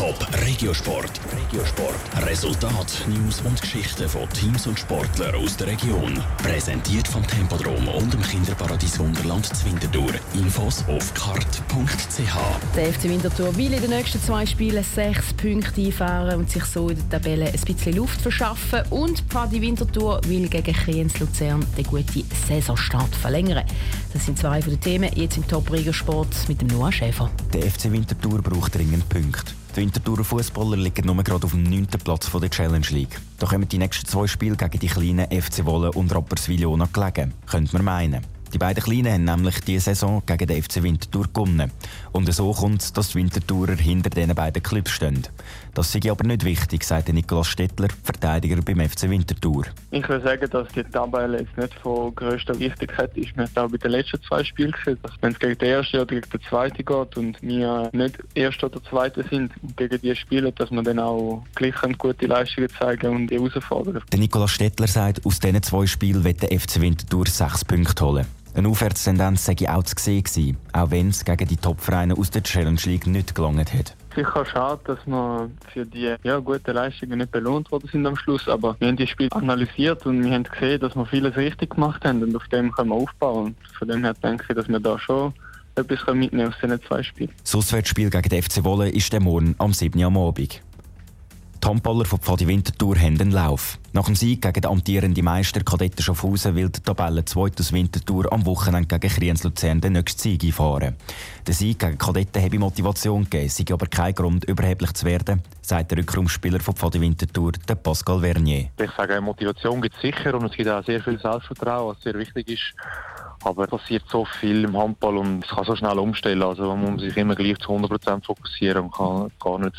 Top Regiosport. Regiosport. Resultat, News und Geschichten von Teams und Sportlern aus der Region. Präsentiert vom Tempodrom und dem Kinderparadies Wunderland Zwintertour. Infos auf kart.ch. Der FC Winterthur will in den nächsten zwei Spielen sechs Punkte einfahren und sich so in der Tabelle ein bisschen Luft verschaffen. Und Pfadi Winterthur will gegen Kriens Luzern den guten Saisonstart verlängern. Das sind zwei von den Themen jetzt im Top Regiosport mit dem Noah Schäfer. Der FC Winterthur braucht dringend Punkte. Die Winterthurer Fußballer liegen nur gerade auf dem 9. Platz der Challenge League. Da kommen die nächsten zwei Spiele gegen die kleinen FC Wolle und Rapperswil noch gelegen, könnte man meinen. Die beiden Kleinen haben nämlich diese Saison gegen den FC Winterthur gewonnen. Und so kommt es, dass die Winterthurer hinter diesen beiden Clubs stehen. Das sei aber nicht wichtig, sagt Nikolaus Stettler, Verteidiger beim FC Winterthur. Ich würde sagen, dass die Tabelle jetzt nicht von grösster Wichtigkeit ist. Wir haben auch bei den letzten zwei Spielen gesehen, dass wenn es gegen den ersten oder gegen den zweiten geht und wir nicht Erster oder Zweiter sind gegen die spielen, dass wir dann auch gleich gute Leistungen zeigen und die herausfordern. Der Nikolaus Stettler sagt, aus diesen zwei Spielen wird der FC Winterthur sechs Punkte holen. Eine Aufwärtstendenz sei auch zu sehen gewesen, auch wenn es gegen die Topvereine aus der Challenge League nicht gelangt hat. Sicher schade, dass wir für die ja, guten Leistungen nicht belohnt worden sind am Schluss, aber wir haben das Spiel analysiert und wir haben gesehen, dass wir vieles richtig gemacht haben und auf dem können wir aufbauen. Und von dem her denke ich, dass wir da schon etwas mitnehmen aus diesen zwei Spielen. Das Auswärtsspiel gegen den FC Wolle ist der Morgen am 7. Uhr am Abend. Die Handballer von Pfadi Winterthur haben den Lauf. Nach dem Sieg gegen den amtierenden Meister Kadetten Schaffhausen will die Tabelle 2 aus Winterthur am Wochenende gegen Kriens Luzern den nächsten Sieg einfahren. Der Sieg gegen Kadetten habe Motivation gegeben, sei aber kein Grund, überheblich zu werden, sagt der Rückraumspieler von Pfadi Winterthur, der Pascal Vernier. Ich sage, Motivation gibt es sicher und es gibt auch sehr viel Selbstvertrauen, was sehr wichtig ist. Aber es passiert so viel im Handball und es kann so schnell umstellen. Also man muss sich immer gleich zu 100% fokussieren und kann gar nicht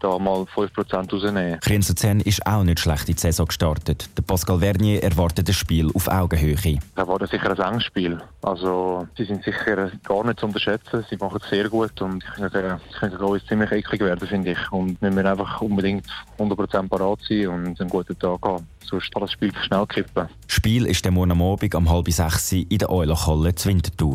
da mal 5% rausnehmen. Kriens Luzern ist auch nicht schlecht in die Saison gestartet. Der Pascal Vernier erwartet das Spiel auf Augenhöhe. Er war sicher ein enges Spiel. Also, sie sind sicher gar nicht zu unterschätzen. Sie machen es sehr gut und ich könnte, es könnte ziemlich eklig werden, finde ich. Und wir müssen einfach unbedingt 100% parat sein und einen guten Tag haben. Sonst kann das Spiel schnell kippen. Das Spiel ist der morgen am Abend um halb sechs in der Eulachhalle zu Winterthur.